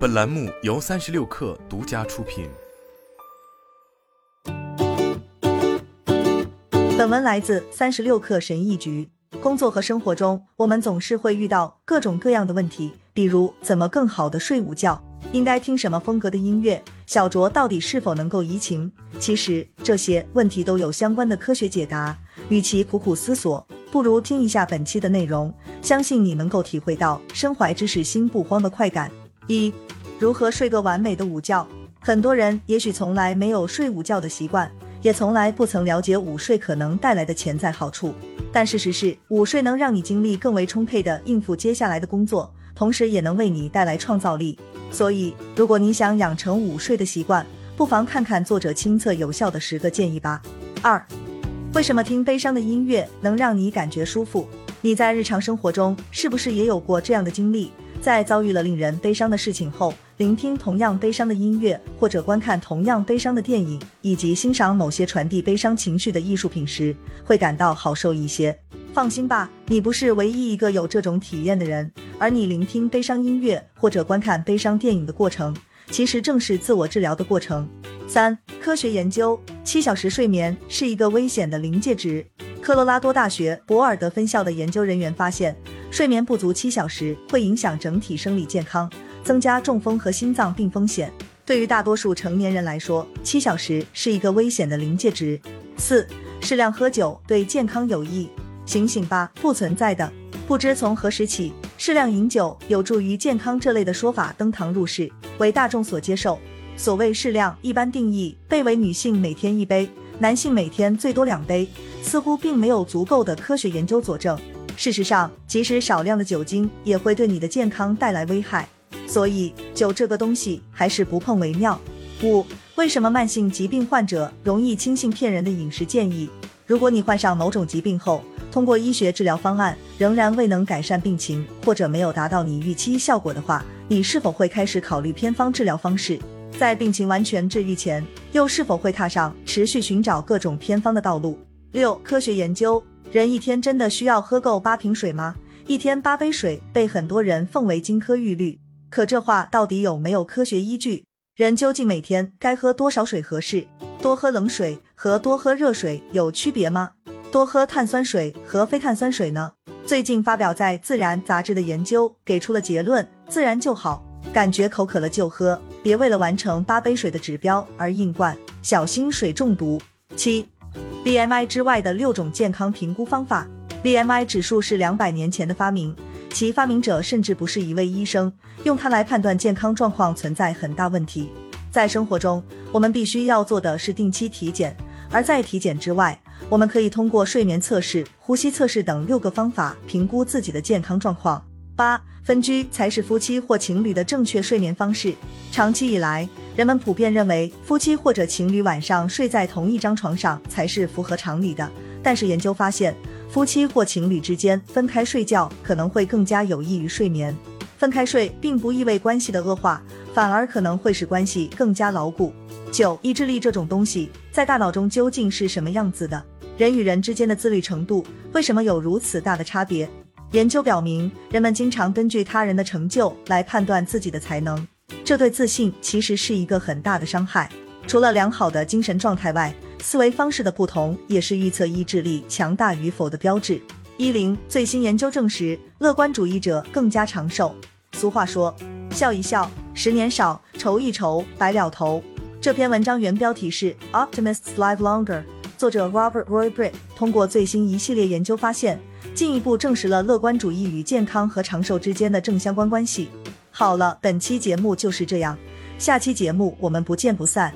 本栏目由三十六氪独家出品。本文来自三十六氪神译局。工作和生活中，我们总是会遇到各种各样的问题，比如怎么更好的睡午觉，应该听什么风格的音乐，小酌到底是否能够怡情。其实这些问题都有相关的科学解答。与其苦苦思索，不如听一下本期的内容，相信你能够体会到身怀知识心不慌的快感。一、如何睡个完美的午觉？很多人也许从来没有睡午觉的习惯，也从来不曾了解午睡可能带来的潜在好处。但事实是，午睡能让你精力更为充沛的应付接下来的工作，同时也能为你带来创造力。所以，如果你想养成午睡的习惯，不妨看看作者亲测有效的十个建议吧。二。为什么听悲伤的音乐能让你感觉舒服？你在日常生活中是不是也有过这样的经历？在遭遇了令人悲伤的事情后，聆听同样悲伤的音乐，或者观看同样悲伤的电影，以及欣赏某些传递悲伤情绪的艺术品时，会感到好受一些？放心吧，你不是唯一一个有这种体验的人。而你聆听悲伤音乐或者观看悲伤电影的过程，其实正是自我治疗的过程。三、科学研究：七小时睡眠是一个危险的临界值。科罗拉多大学博尔德分校的研究人员发现，睡眠不足七小时会影响整体生理健康，增加中风和心脏病风险。对于大多数成年人来说，七小时是一个危险的临界值。四、适量喝酒对健康有益。醒醒吧，不存在的。不知从何时起，适量饮酒有助于健康这类的说法登堂入室，为大众所接受。所谓适量，一般定义被为女性每天一杯，男性每天最多两杯，似乎并没有足够的科学研究佐证。事实上，即使少量的酒精也会对你的健康带来危害，所以酒这个东西还是不碰为妙。五、为什么慢性疾病患者容易轻信骗人的饮食建议？如果你患上某种疾病后，通过医学治疗方案仍然未能改善病情，或者没有达到你预期效果的话，你是否会开始考虑偏方治疗方式？在病情完全治愈前，又是否会踏上持续寻找各种偏方的道路？六、科学研究：人一天真的需要喝够八瓶水吗？一天八杯水被很多人奉为金科玉律，可这话到底有没有科学依据？人究竟每天该喝多少水合适？多喝冷水和多喝热水有区别吗？多喝碳酸水和非碳酸水呢？最近发表在《自然》杂志的研究给出了结论：自然就好。感觉口渴了就喝，别为了完成八杯水的指标而硬灌，小心水中毒。七，BMI 之外的六种健康评估方法。BMI 指数是两百年前的发明，其发明者甚至不是一位医生，用它来判断健康状况存在很大问题。在生活中，我们必须要做的是定期体检，而在体检之外，我们可以通过睡眠测试、呼吸测试等六个方法评估自己的健康状况。八。分居才是夫妻或情侣的正确睡眠方式。长期以来，人们普遍认为夫妻或者情侣晚上睡在同一张床上才是符合常理的。但是研究发现，夫妻或情侣之间分开睡觉可能会更加有益于睡眠。分开睡并不意味关系的恶化，反而可能会使关系更加牢固。九，意志力这种东西在大脑中究竟是什么样子的？人与人之间的自律程度为什么有如此大的差别？研究表明，人们经常根据他人的成就来判断自己的才能，这对自信其实是一个很大的伤害。除了良好的精神状态外，思维方式的不同也是预测意志力强大与否的标志。一零最新研究证实，乐观主义者更加长寿。俗话说，笑一笑，十年少；愁一愁，白了头。这篇文章原标题是 Optimists Live Longer，作者 Robert Roy Britt 通过最新一系列研究发现。进一步证实了乐观主义与健康和长寿之间的正相关关系。好了，本期节目就是这样，下期节目我们不见不散。